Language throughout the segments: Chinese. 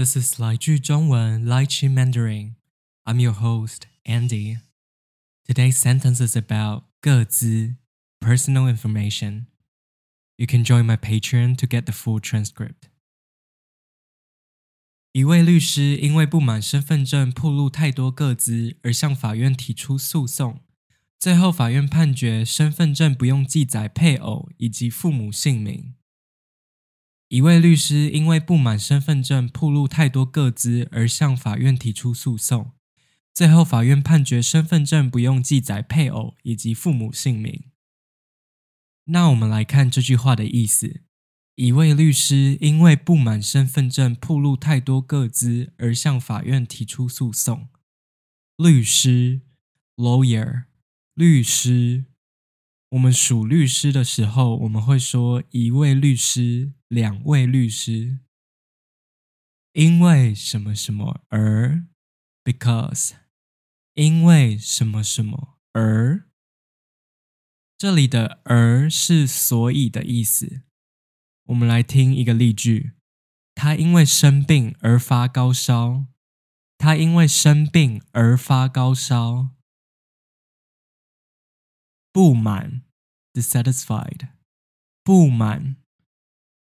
This is 来句中文 Lychee Mandarin. I'm your host, Andy. Today's sentence is about 个资 personal information. You can join my Patreon to get the full transcript. 一位律师因为不满身份证暴露太多个资而向法院提出诉讼，最后法院判决身份证不用记载配偶以及父母姓名。 一位律师因为不满身份证暴露太多个资而向法院提出诉讼，最后法院判决身份证不用记载配偶以及父母姓名。那我们来看这句话的意思：一位律师因为不满身份证暴露太多个资而向法院提出诉讼。律师 （lawyer），律师。我们数律师的时候，我们会说一位律师、两位律师，因为什么什么而，because，因为什么什么而，这里的而是所以的意思。我们来听一个例句：他因为生病而发高烧。他因为生病而发高烧。不满，dissatisfied，不满，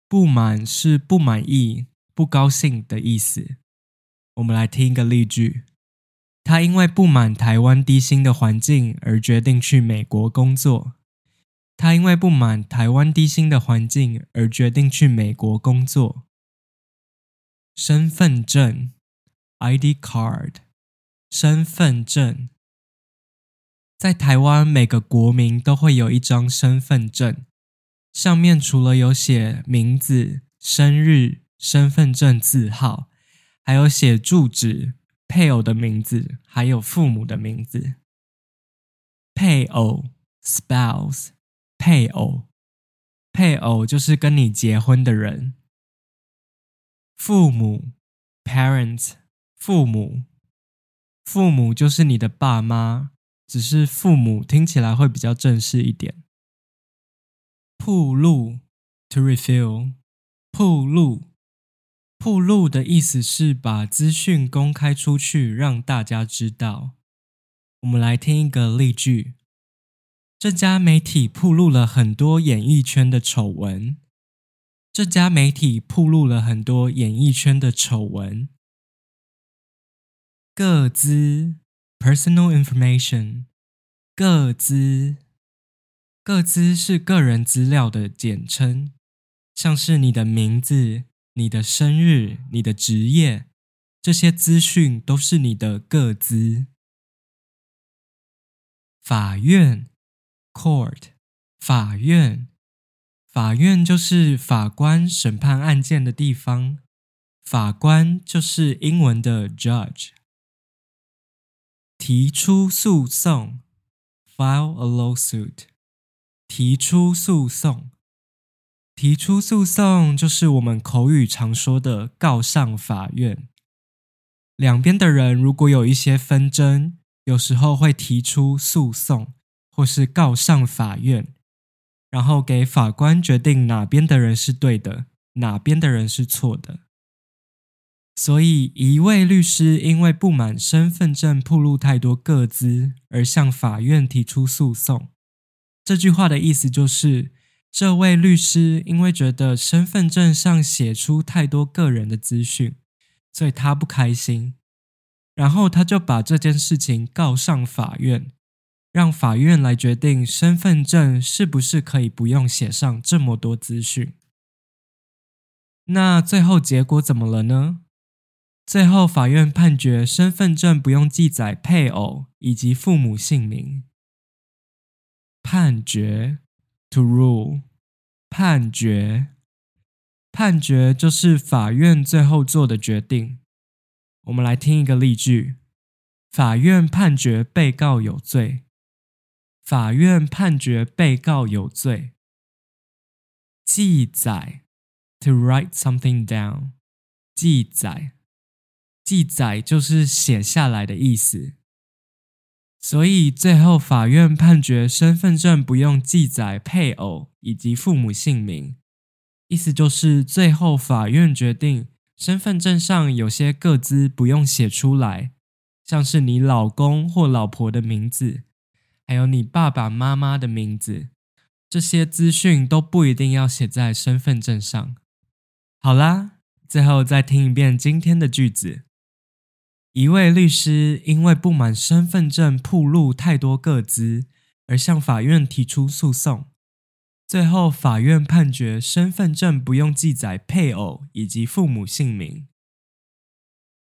不满是不满意、不高兴的意思。我们来听一个例句：他因为不满台湾低薪的环境而决定去美国工作。他因为不满台湾低薪的环境而决定去美国工作。身份证，ID card，身份证。在台湾，每个国民都会有一张身份证，上面除了有写名字、生日、身份证字号，还有写住址、配偶的名字，还有父母的名字。配偶 （spouse），配偶，配偶就是跟你结婚的人。父母 （parents），父母，父母就是你的爸妈。只是父母听起来会比较正式一点。铺路 to reveal，铺路，铺路的意思是把资讯公开出去，让大家知道。我们来听一个例句：这家媒体铺露了很多演艺圈的丑闻。这家媒体铺露了很多演艺圈的丑闻。各资。Personal information，个资，个资是个人资料的简称，像是你的名字、你的生日、你的职业，这些资讯都是你的个资。法院，court，法院，法院就是法官审判案件的地方，法官就是英文的 judge。提出诉讼，file a lawsuit。提出诉讼，提出诉讼就是我们口语常说的告上法院。两边的人如果有一些纷争，有时候会提出诉讼，或是告上法院，然后给法官决定哪边的人是对的，哪边的人是错的。所以，一位律师因为不满身份证暴露太多个资而向法院提出诉讼。这句话的意思就是，这位律师因为觉得身份证上写出太多个人的资讯，所以他不开心，然后他就把这件事情告上法院，让法院来决定身份证是不是可以不用写上这么多资讯。那最后结果怎么了呢？最后，法院判决身份证不用记载配偶以及父母姓名。判决，to rule，判决，判决就是法院最后做的决定。我们来听一个例句：法院判决被告有罪。法院判决被告有罪。记载，to write something down，记载。记载就是写下来的意思，所以最后法院判决身份证不用记载配偶以及父母姓名，意思就是最后法院决定身份证上有些个资不用写出来，像是你老公或老婆的名字，还有你爸爸妈妈的名字，这些资讯都不一定要写在身份证上。好啦，最后再听一遍今天的句子。一位律师因为不满身份证铺露太多个资，而向法院提出诉讼。最后，法院判决身份证不用记载配偶以及父母姓名，